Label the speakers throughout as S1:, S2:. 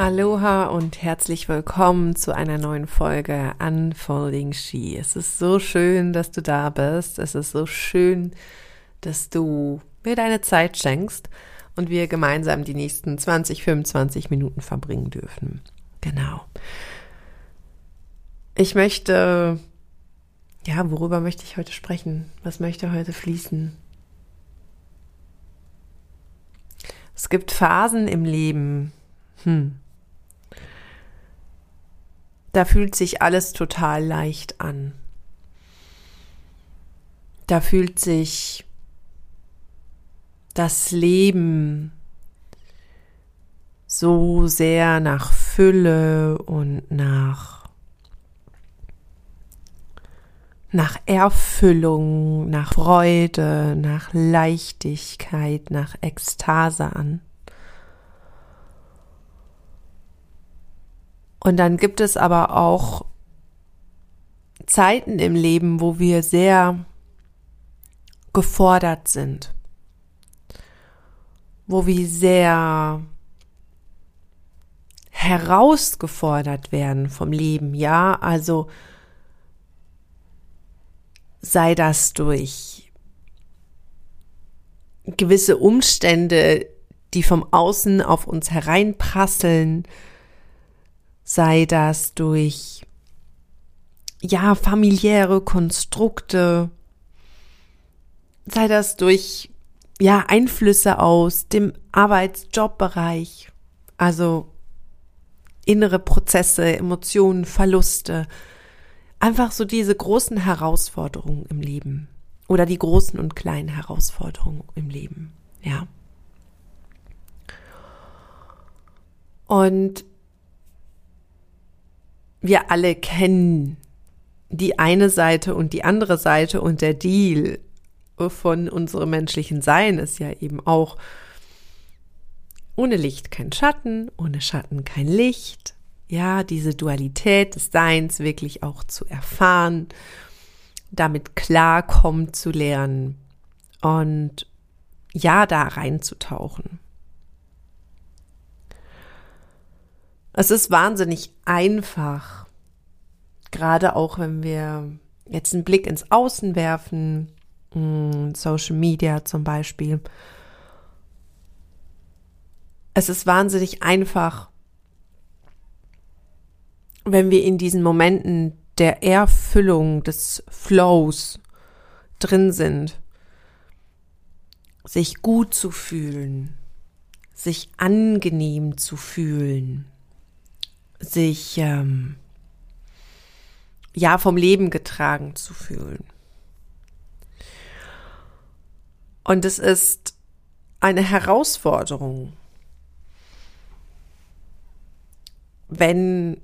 S1: Aloha und herzlich willkommen zu einer neuen Folge Unfolding She. Es ist so schön, dass du da bist. Es ist so schön, dass du mir deine Zeit schenkst und wir gemeinsam die nächsten 20, 25 Minuten verbringen dürfen. Genau. Ich möchte, ja, worüber möchte ich heute sprechen? Was möchte heute fließen? Es gibt Phasen im Leben, hm, da fühlt sich alles total leicht an. Da fühlt sich das Leben so sehr nach Fülle und nach nach Erfüllung, nach Freude, nach Leichtigkeit, nach Ekstase an. Und dann gibt es aber auch Zeiten im Leben, wo wir sehr gefordert sind, wo wir sehr herausgefordert werden vom Leben, ja, also sei das durch gewisse Umstände, die vom Außen auf uns hereinprasseln, sei das durch ja familiäre Konstrukte, sei das durch ja Einflüsse aus dem Arbeitsjobbereich, also innere Prozesse, Emotionen, Verluste, einfach so diese großen Herausforderungen im Leben. Oder die großen und kleinen Herausforderungen im Leben, ja. Und wir alle kennen die eine Seite und die andere Seite und der Deal von unserem menschlichen Sein ist ja eben auch ohne Licht kein Schatten, ohne Schatten kein Licht. Ja, diese Dualität des Seins wirklich auch zu erfahren, damit klarkommen zu lernen und ja, da reinzutauchen. Es ist wahnsinnig einfach, gerade auch wenn wir jetzt einen Blick ins Außen werfen, hm, Social Media zum Beispiel. Es ist wahnsinnig einfach, wenn wir in diesen Momenten der Erfüllung, des Flows drin sind, sich gut zu fühlen, sich angenehm zu fühlen, sich ähm, ja vom Leben getragen zu fühlen. Und es ist eine Herausforderung, wenn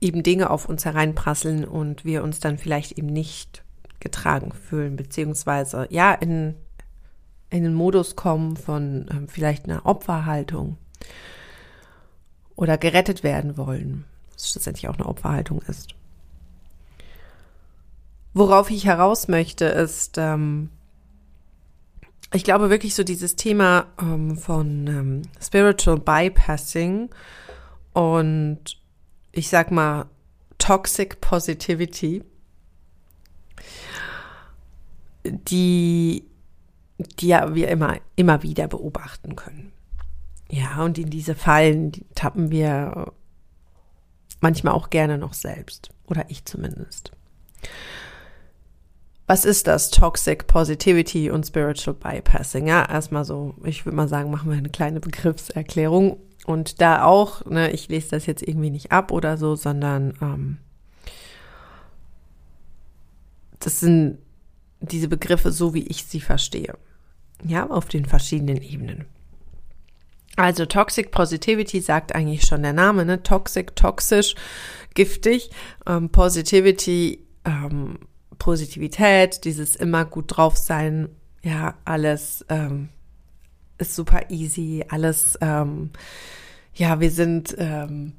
S1: eben Dinge auf uns hereinprasseln und wir uns dann vielleicht eben nicht getragen fühlen, beziehungsweise ja in, in den Modus kommen von ähm, vielleicht einer Opferhaltung oder gerettet werden wollen, was schlussendlich auch eine Opferhaltung ist. Worauf ich heraus möchte, ist, ähm, ich glaube wirklich so dieses Thema ähm, von ähm, Spiritual Bypassing und ich sag mal Toxic Positivity, die, die ja wir immer, immer wieder beobachten können. Ja, und in diese Fallen die tappen wir manchmal auch gerne noch selbst. Oder ich zumindest. Was ist das? Toxic Positivity und Spiritual Bypassing. Ja, erstmal so, ich würde mal sagen, machen wir eine kleine Begriffserklärung. Und da auch, ne, ich lese das jetzt irgendwie nicht ab oder so, sondern ähm, das sind diese Begriffe so, wie ich sie verstehe. Ja, auf den verschiedenen Ebenen. Also Toxic Positivity sagt eigentlich schon der Name, ne? Toxic, toxisch, giftig. Ähm, Positivity, ähm, Positivität, dieses immer gut drauf sein, ja, alles ähm, ist super easy, alles, ähm, ja, wir sind, ähm,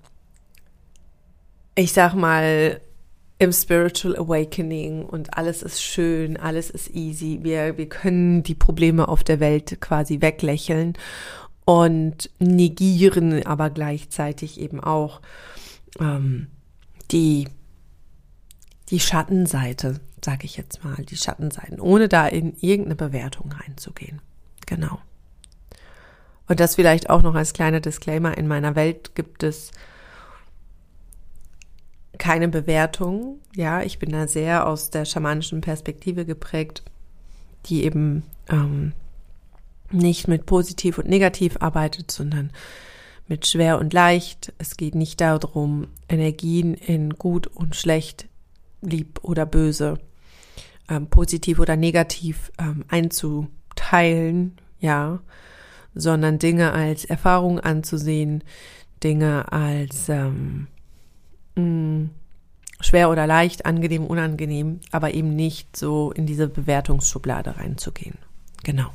S1: ich sag mal, im Spiritual Awakening und alles ist schön, alles ist easy. Wir, wir können die Probleme auf der Welt quasi weglächeln und negieren aber gleichzeitig eben auch ähm, die, die Schattenseite, sage ich jetzt mal, die Schattenseiten, ohne da in irgendeine Bewertung reinzugehen. Genau. Und das vielleicht auch noch als kleiner Disclaimer, in meiner Welt gibt es keine Bewertung. Ja, ich bin da sehr aus der schamanischen Perspektive geprägt, die eben ähm, nicht mit positiv und negativ arbeitet, sondern mit schwer und leicht. Es geht nicht darum, Energien in gut und schlecht, lieb oder böse, ähm, positiv oder negativ ähm, einzuteilen, ja, sondern Dinge als Erfahrung anzusehen, Dinge als ähm, mh, mm, schwer oder leicht, angenehm, unangenehm, aber eben nicht so in diese Bewertungsschublade reinzugehen. Genau.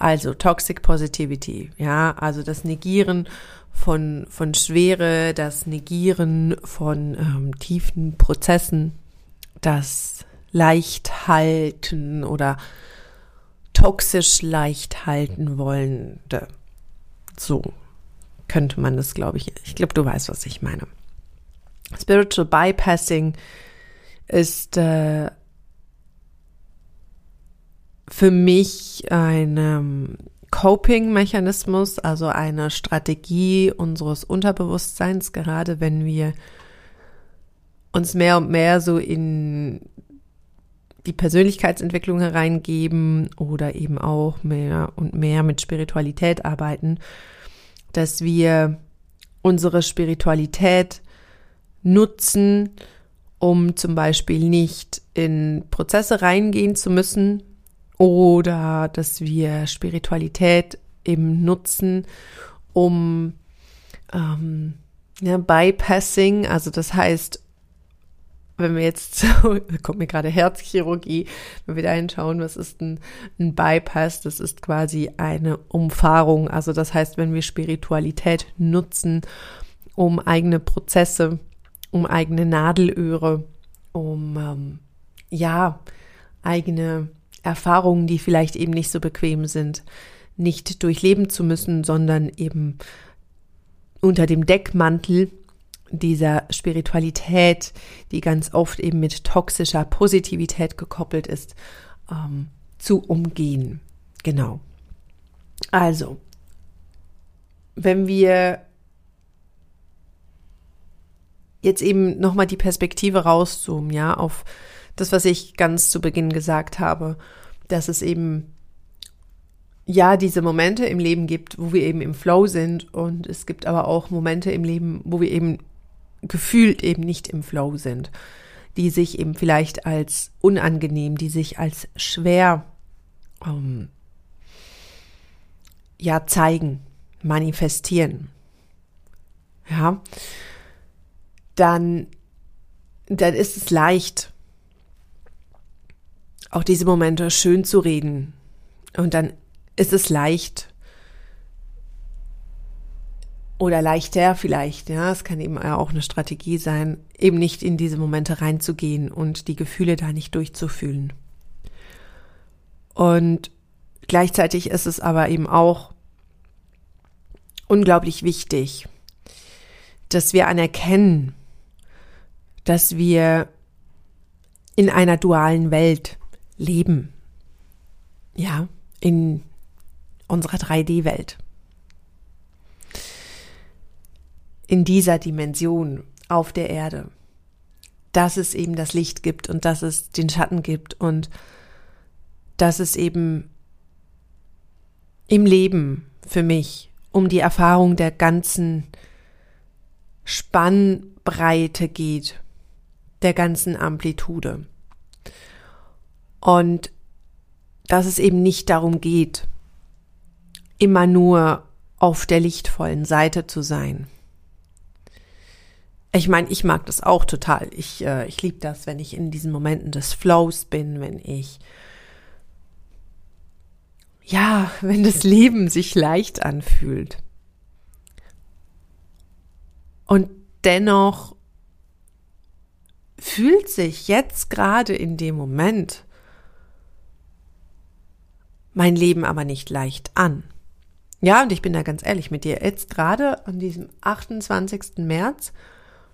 S1: Also Toxic Positivity, ja, also das Negieren von, von Schwere, das Negieren von ähm, tiefen Prozessen, das Leichthalten oder toxisch leicht halten wollende. So könnte man das, glaube ich. Ich glaube, du weißt, was ich meine. Spiritual Bypassing ist äh, für mich ein ähm, Coping-Mechanismus, also eine Strategie unseres Unterbewusstseins, gerade wenn wir uns mehr und mehr so in die Persönlichkeitsentwicklung hereingeben oder eben auch mehr und mehr mit Spiritualität arbeiten, dass wir unsere Spiritualität nutzen, um zum Beispiel nicht in Prozesse reingehen zu müssen, oder dass wir Spiritualität eben nutzen, um ähm, ja, Bypassing, also das heißt, wenn wir jetzt, so, kommt mir gerade Herzchirurgie, wenn wir da hinschauen, was ist ein, ein Bypass? Das ist quasi eine Umfahrung. Also das heißt, wenn wir Spiritualität nutzen, um eigene Prozesse, um eigene Nadelöhre, um ähm, ja eigene Erfahrungen, die vielleicht eben nicht so bequem sind, nicht durchleben zu müssen, sondern eben unter dem Deckmantel dieser Spiritualität, die ganz oft eben mit toxischer Positivität gekoppelt ist, ähm, zu umgehen. Genau. Also, wenn wir jetzt eben nochmal die Perspektive rauszoomen, ja, auf das, was ich ganz zu Beginn gesagt habe, dass es eben ja diese Momente im Leben gibt, wo wir eben im Flow sind und es gibt aber auch Momente im Leben, wo wir eben gefühlt eben nicht im Flow sind, die sich eben vielleicht als unangenehm, die sich als schwer ähm, ja zeigen, manifestieren. Ja, dann dann ist es leicht, auch diese Momente schön zu reden. Und dann ist es leicht oder leichter vielleicht, ja, es kann eben auch eine Strategie sein, eben nicht in diese Momente reinzugehen und die Gefühle da nicht durchzufühlen. Und gleichzeitig ist es aber eben auch unglaublich wichtig, dass wir anerkennen, dass wir in einer dualen Welt leben. Ja, in unserer 3D-Welt. In dieser Dimension auf der Erde. Dass es eben das Licht gibt und dass es den Schatten gibt und dass es eben im Leben für mich um die Erfahrung der ganzen Spannbreite geht, der ganzen Amplitude. Und dass es eben nicht darum geht, immer nur auf der lichtvollen Seite zu sein. Ich meine, ich mag das auch total. Ich, äh, ich liebe das, wenn ich in diesen Momenten des Flows bin, wenn ich, ja, wenn das Leben sich leicht anfühlt. Und dennoch fühlt sich jetzt gerade in dem Moment mein Leben aber nicht leicht an. Ja, und ich bin da ganz ehrlich mit dir. Jetzt gerade an diesem 28. März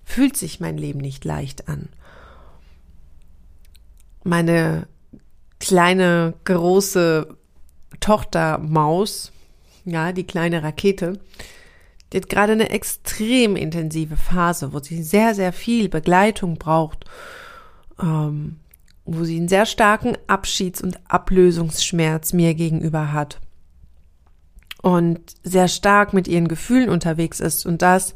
S1: fühlt sich mein Leben nicht leicht an. Meine kleine, große Tochter Maus, ja, die kleine Rakete, die hat gerade eine extrem intensive Phase, wo sie sehr, sehr viel Begleitung braucht, ähm, wo sie einen sehr starken Abschieds- und Ablösungsschmerz mir gegenüber hat und sehr stark mit ihren Gefühlen unterwegs ist und das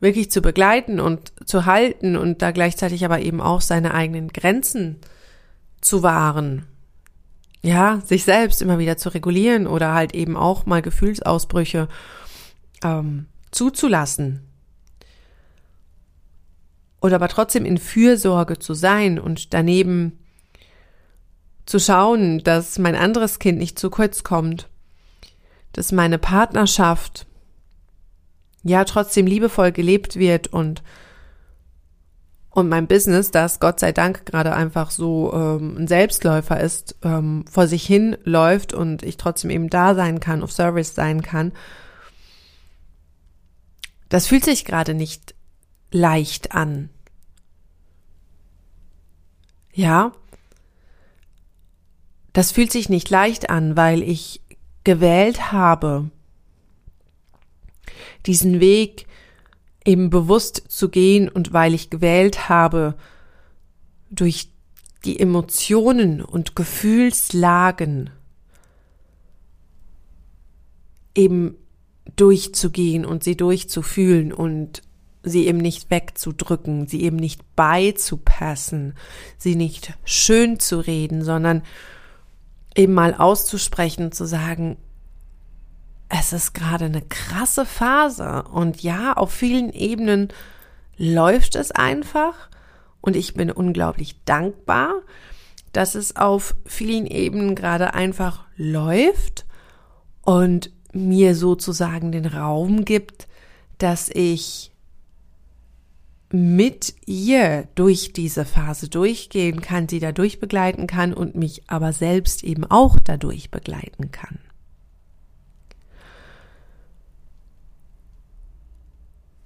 S1: wirklich zu begleiten und zu halten und da gleichzeitig aber eben auch seine eigenen Grenzen zu wahren. Ja, sich selbst immer wieder zu regulieren oder halt eben auch mal Gefühlsausbrüche ähm, zuzulassen. Oder aber trotzdem in Fürsorge zu sein und daneben zu schauen, dass mein anderes Kind nicht zu kurz kommt, dass meine Partnerschaft ja trotzdem liebevoll gelebt wird und und mein Business, das Gott sei Dank gerade einfach so ähm, ein Selbstläufer ist, ähm, vor sich hin läuft und ich trotzdem eben da sein kann, auf Service sein kann. Das fühlt sich gerade nicht leicht an. Ja, das fühlt sich nicht leicht an, weil ich gewählt habe, diesen Weg eben bewusst zu gehen und weil ich gewählt habe, durch die Emotionen und Gefühlslagen eben durchzugehen und sie durchzufühlen und sie eben nicht wegzudrücken, sie eben nicht beizupassen, sie nicht schön zu reden, sondern eben mal auszusprechen, zu sagen, es ist gerade eine krasse Phase. Und ja, auf vielen Ebenen läuft es einfach. Und ich bin unglaublich dankbar, dass es auf vielen Ebenen gerade einfach läuft und mir sozusagen den Raum gibt, dass ich mit ihr durch diese Phase durchgehen kann, sie dadurch begleiten kann und mich aber selbst eben auch dadurch begleiten kann.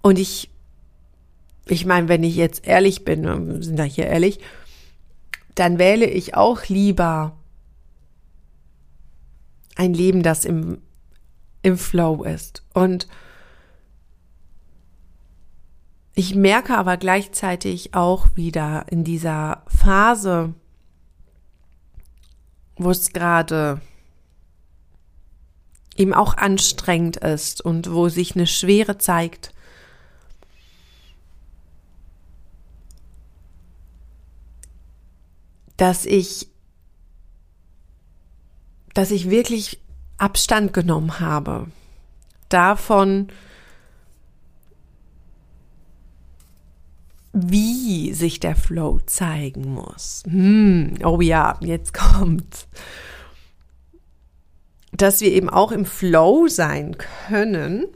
S1: Und ich, ich meine, wenn ich jetzt ehrlich bin, sind da hier ehrlich, dann wähle ich auch lieber ein Leben, das im, im Flow ist. Und ich merke aber gleichzeitig auch wieder in dieser Phase, wo es gerade eben auch anstrengend ist und wo sich eine Schwere zeigt, dass ich, dass ich wirklich Abstand genommen habe davon, wie sich der Flow zeigen muss. Hm, oh ja, jetzt kommt. Dass wir eben auch im Flow sein können,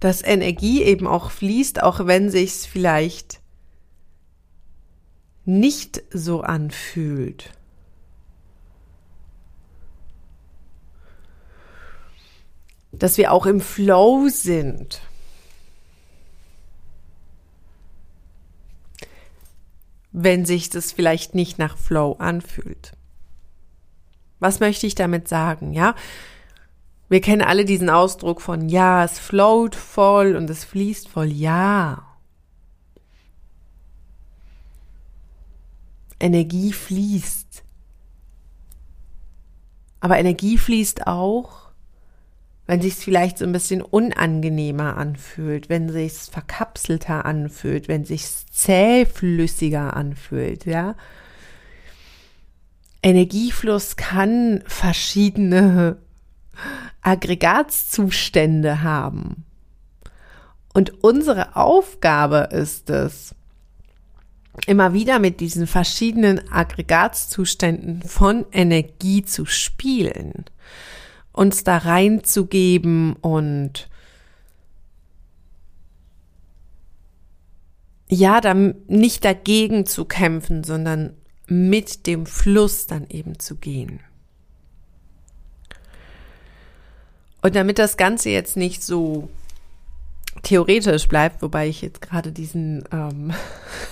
S1: dass Energie eben auch fließt, auch wenn sich's vielleicht nicht so anfühlt. Dass wir auch im Flow sind. Wenn sich das vielleicht nicht nach Flow anfühlt. Was möchte ich damit sagen? Ja, wir kennen alle diesen Ausdruck von ja, es float voll und es fließt voll. Ja, Energie fließt. Aber Energie fließt auch, wenn sich es vielleicht so ein bisschen unangenehmer anfühlt, wenn sich es verkapselter anfühlt, wenn sich zähflüssiger anfühlt, ja. Energiefluss kann verschiedene Aggregatzustände haben. Und unsere Aufgabe ist es, immer wieder mit diesen verschiedenen Aggregatzuständen von Energie zu spielen, uns da reinzugeben und ja, dann nicht dagegen zu kämpfen, sondern mit dem Fluss dann eben zu gehen. Und damit das Ganze jetzt nicht so theoretisch bleibt, wobei ich jetzt gerade diesen ähm,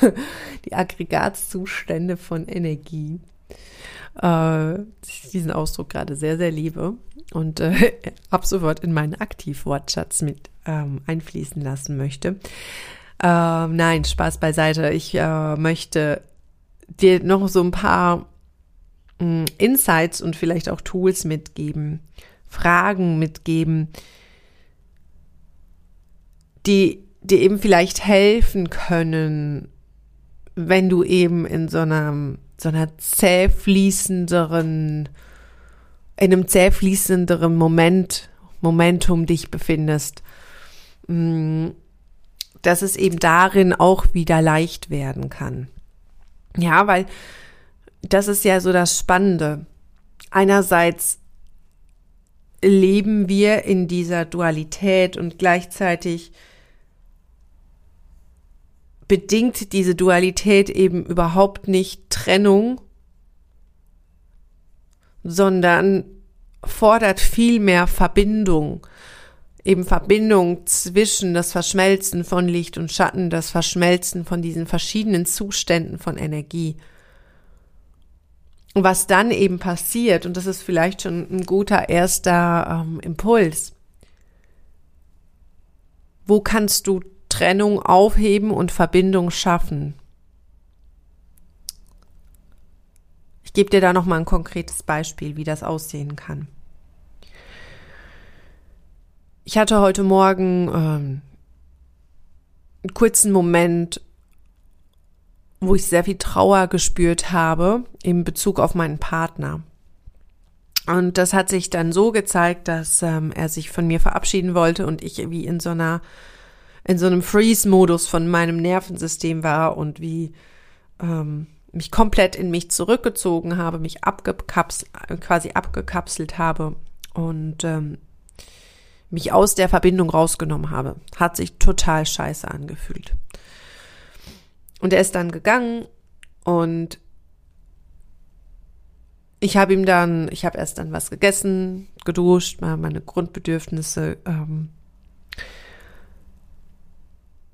S1: die Aggregatzustände von Energie äh, diesen Ausdruck gerade sehr sehr liebe und äh, ab sofort in meinen Aktivwortschatz mit ähm, einfließen lassen möchte. Ähm, nein, Spaß beiseite. Ich äh, möchte dir noch so ein paar mh, mm, Insights und vielleicht auch Tools mitgeben, Fragen mitgeben, die dir eben vielleicht helfen können, wenn du eben in so einer, so einer zäh fließenderen, in einem zäh fließenderen Moment, Momentum dich befindest, mm, dass es eben darin auch wieder leicht werden kann. Ja, weil das ist ja so das Spannende. Einerseits leben wir in dieser Dualität und gleichzeitig bedingt diese Dualität eben überhaupt nicht Trennung, sondern fordert viel mehr Verbindung. Eben Verbindung zwischen das Verschmelzen von Licht und Schatten, das Verschmelzen von diesen verschiedenen Zuständen von Energie. Und was dann eben passiert, und das ist vielleicht schon ein guter erster ähm, Impuls, wo kannst du Trennung aufheben und Verbindung schaffen? Gebe dir da noch mal ein konkretes Beispiel, wie das aussehen kann. Ich hatte heute Morgen ähm, einen kurzen Moment, wo ich sehr viel Trauer gespürt habe in Bezug auf meinen Partner. Und das hat sich dann so gezeigt, dass ähm, er sich von mir verabschieden wollte und ich wie in so einer, in so einem Freeze-Modus von meinem Nervensystem war und wie ähm, mich komplett in mich zurückgezogen habe, mich abgekaps quasi abgekapselt habe und ähm, mich aus der Verbindung rausgenommen habe. Hat sich total scheiße angefühlt. Und er ist dann gegangen und ich habe ihm dann, ich habe erst dann was gegessen, geduscht, meine Grundbedürfnisse ähm,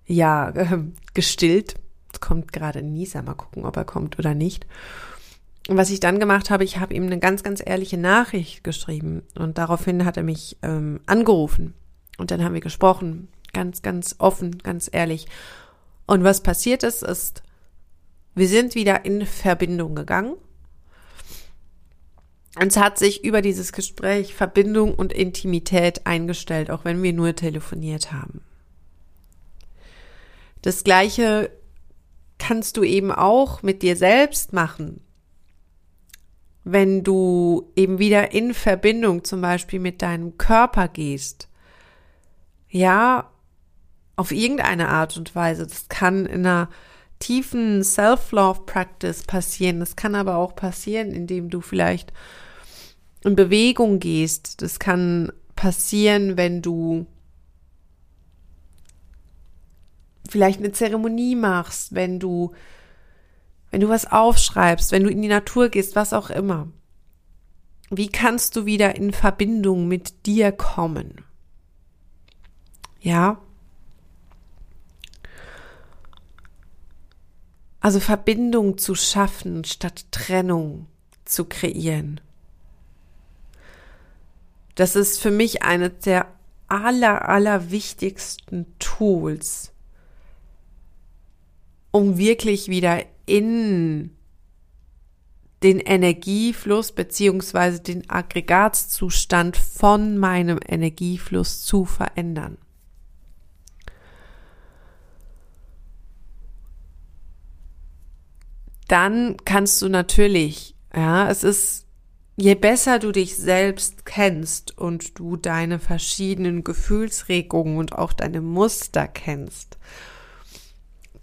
S1: ja gestillt. Kommt gerade Nieser, mal gucken, ob er kommt oder nicht. Und was ich dann gemacht habe, ich habe ihm eine ganz, ganz ehrliche Nachricht geschrieben und daraufhin hat er mich ähm, angerufen und dann haben wir gesprochen, ganz, ganz offen, ganz ehrlich. Und was passiert ist, ist, wir sind wieder in Verbindung gegangen. Und es hat sich über dieses Gespräch Verbindung und Intimität eingestellt, auch wenn wir nur telefoniert haben. Das Gleiche kannst du eben auch mit dir selbst machen. Wenn du eben wieder in Verbindung zum Beispiel mit deinem Körper gehst. Ja, auf irgendeine Art und Weise. Das kann in einer tiefen Self-Love-Practice passieren. Das kann aber auch passieren, indem du vielleicht in Bewegung gehst. Das kann passieren, wenn du vielleicht eine Zeremonie machst, wenn du, wenn du was aufschreibst, wenn du in die Natur gehst, was auch immer. Wie kannst du wieder in Verbindung mit dir kommen? Ja, Also Verbindung zu schaffen statt Trennung zu kreieren. Das ist für mich eine der aller, aller wichtigsten Tools, um wirklich wieder in den Energiefluss beziehungsweise den Aggregatzustand von meinem Energiefluss zu verändern. dann kannst du natürlich, ja, es ist, je besser du dich selbst kennst und du deine verschiedenen Gefühlsregungen und auch deine Muster kennst,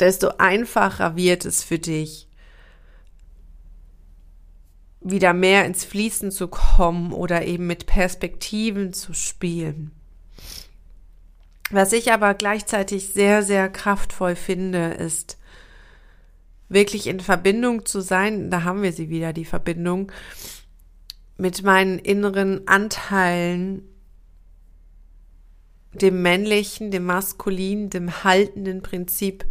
S1: desto einfacher wird es für dich, wieder mehr ins Fließen zu kommen oder eben mit Perspektiven zu spielen. Was ich aber gleichzeitig sehr, sehr kraftvoll finde, ist, wirklich in Verbindung zu sein, da haben wir sie wieder, die Verbindung mit meinen inneren Anteilen, dem männlichen, dem maskulinen, dem haltenden Prinzip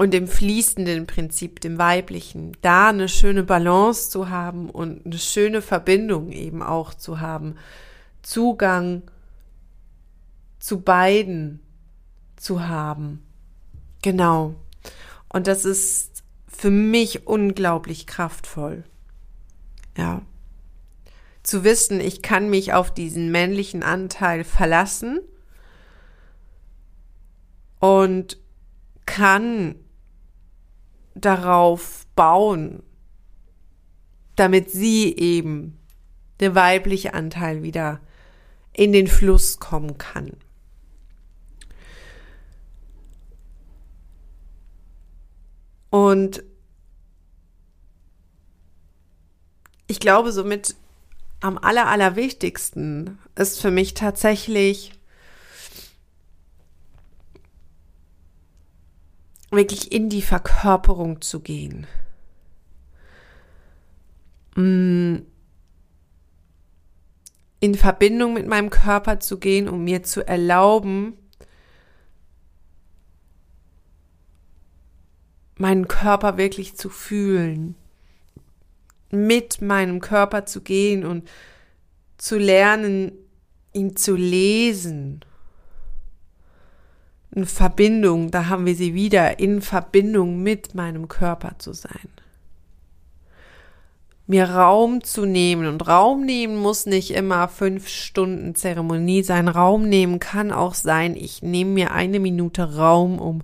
S1: und dem fließenden Prinzip, dem weiblichen, da eine schöne Balance zu haben und eine schöne Verbindung eben auch zu haben, Zugang zu beiden zu haben. Genau. Und das ist für mich unglaublich kraftvoll. Ja. Zu wissen, ich kann mich auf diesen männlichen Anteil verlassen und kann darauf bauen, damit sie eben der weibliche Anteil wieder in den Fluss kommen kann. Und ich glaube, somit am aller, allerwichtigsten ist für mich tatsächlich wirklich in die Verkörperung zu gehen. Mm. In Verbindung mit meinem Körper zu gehen, um mir zu erlauben, meinen Körper wirklich zu fühlen, mit meinem Körper zu gehen und zu lernen, ihn zu lesen in Verbindung, da haben wir sie wieder, in Verbindung mit meinem Körper zu sein. Mir Raum zu nehmen und Raum nehmen muss nicht immer fünf Stunden Zeremonie sein. Raum nehmen kann auch sein, ich nehme mir eine Minute Raum, um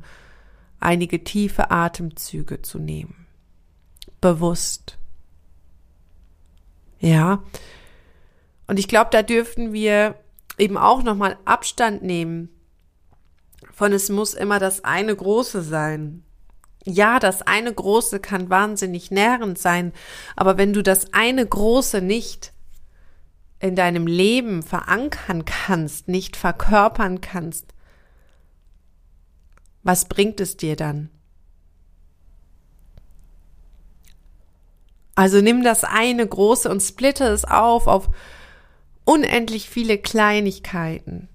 S1: einige tiefe Atemzüge zu nehmen. Bewusst. Ja. Und ich glaube, da dürften wir eben auch nochmal Abstand nehmen von es muss immer das eine große sein. Ja, das eine große kann wahnsinnig nährend sein, aber wenn du das eine große nicht in deinem Leben verankern kannst, nicht verkörpern kannst, was bringt es dir dann? Also nimm das eine große und splitte es auf auf unendlich viele Kleinigkeiten.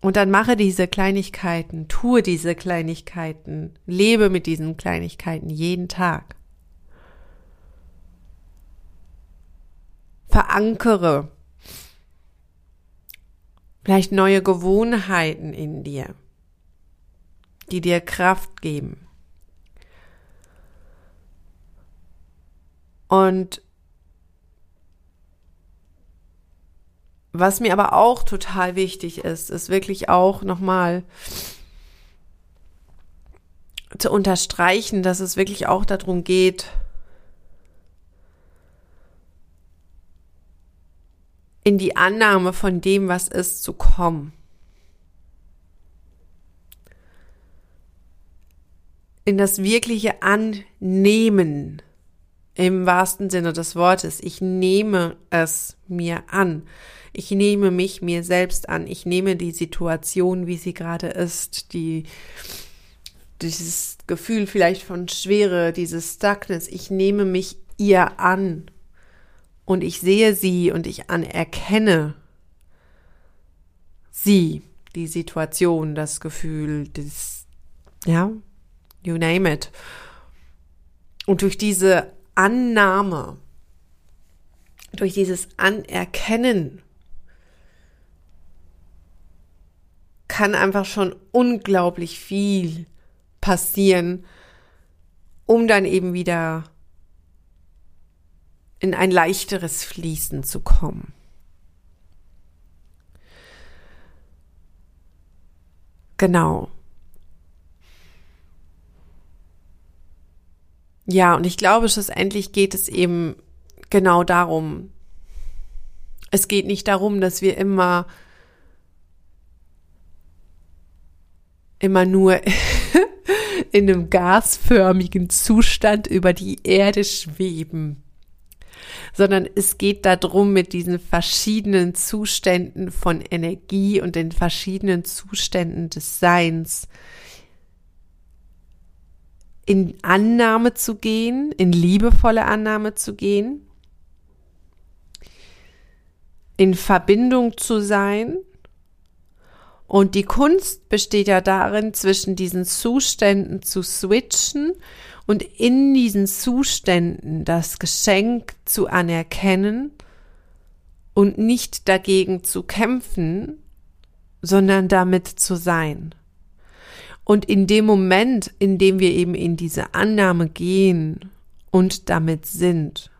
S1: Und dann mache diese Kleinigkeiten, tue diese Kleinigkeiten, lebe mit diesen Kleinigkeiten jeden Tag. Verankere vielleicht neue Gewohnheiten in dir, die dir Kraft geben. Und Was mir aber auch total wichtig ist, ist wirklich auch nochmal zu unterstreichen, dass es wirklich auch darum geht, in die Annahme von dem, was ist, zu kommen. In das wirkliche Annehmen im wahrsten Sinne des Wortes. Ich nehme es mir an. Ich nehme mich mir selbst an. Ich nehme die Situation, wie sie gerade ist, die, dieses Gefühl vielleicht von Schwere, dieses Stuckness. Ich nehme mich ihr an und ich sehe sie und ich anerkenne sie, die Situation, das Gefühl, das, ja, you name it. Und durch diese Annahme, durch dieses Anerkennen kann einfach schon unglaublich viel passieren, um dann eben wieder in ein leichteres Fließen zu kommen. Genau. Ja, und ich glaube, schlussendlich geht es eben genau darum. Es geht nicht darum, dass wir immer immer nur in einem gasförmigen Zustand über die Erde schweben, sondern es geht darum, mit diesen verschiedenen Zuständen von Energie und den verschiedenen Zuständen des Seins in Annahme zu gehen, in liebevolle Annahme zu gehen, in Verbindung zu sein – Und die Kunst besteht ja darin, zwischen diesen Zuständen zu switchen und in diesen Zuständen das Geschenk zu anerkennen und nicht dagegen zu kämpfen, sondern damit zu sein. Und in dem Moment, in dem wir eben in diese Annahme gehen und damit sind,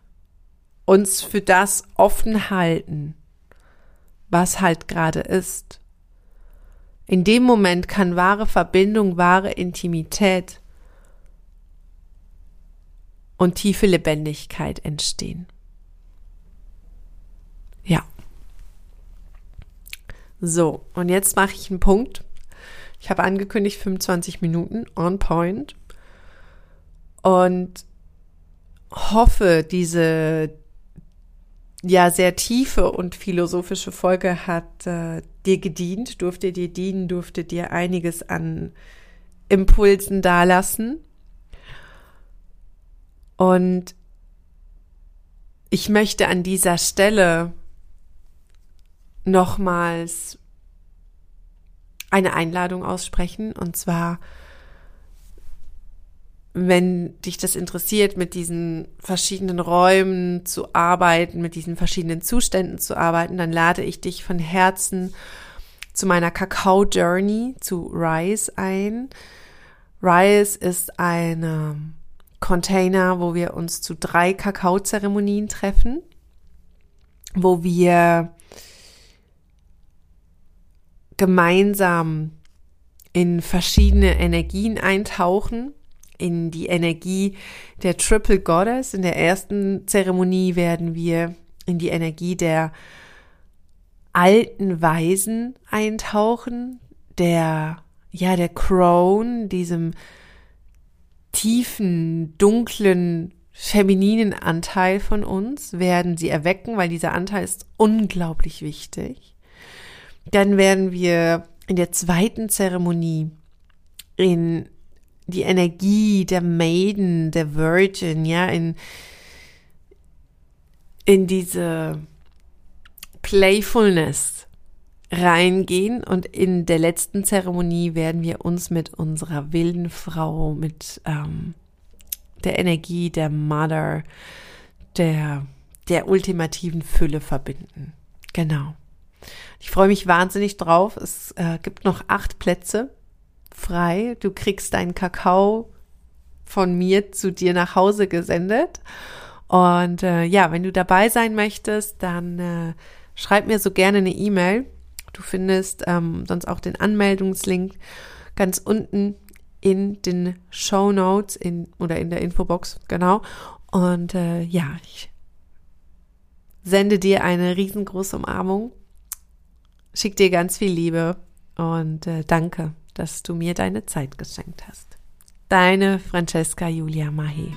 S1: uns für das offen halten, was halt gerade ist, in dem Moment kann wahre Verbindung, wahre Intimität und tiefe Lebendigkeit entstehen. Ja. So, und jetzt mache ich einen Punkt. Ich habe angekündigt 25 Minuten on point und hoffe, diese ja sehr tiefe und philosophische Folge hat äh, dir gedient, durfte dir dienen, durfte dir einiges an Impulsen dalassen. Und ich möchte an dieser Stelle nochmals eine Einladung aussprechen und zwar wenn dich das interessiert, mit diesen verschiedenen Räumen zu arbeiten, mit diesen verschiedenen Zuständen zu arbeiten, dann lade ich dich von Herzen zu meiner Kakao Journey zu Rise ein. Rise ist ein Container, wo wir uns zu drei Kakaozeremonien treffen, wo wir gemeinsam in verschiedene Energien eintauchen in die Energie der Triple Goddess. In der ersten Zeremonie werden wir in die Energie der alten Weisen eintauchen, der, ja, der Crone, diesem tiefen, dunklen, femininen Anteil von uns, werden sie erwecken, weil dieser Anteil ist unglaublich wichtig. Dann werden wir in der zweiten Zeremonie in die Energie der Maiden, der Virgin, ja, in, in diese Playfulness reingehen und in der letzten Zeremonie werden wir uns mit unserer wilden Frau, mit ähm, der Energie der Mother, der, der ultimativen Fülle verbinden. Genau. Ich freue mich wahnsinnig drauf. Es äh, gibt noch acht Plätze frei. Du kriegst deinen Kakao von mir zu dir nach Hause gesendet. Und äh, ja, wenn du dabei sein möchtest, dann äh, schreib mir so gerne eine E-Mail. Du findest ähm, sonst auch den Anmeldungslink ganz unten in den Show Notes in, oder in der Infobox, genau. Und äh, ja, ich sende dir eine riesengroße Umarmung, schick dir ganz viel Liebe und äh, danke dass du mir deine Zeit geschenkt hast. Deine Francesca Julia Mahe.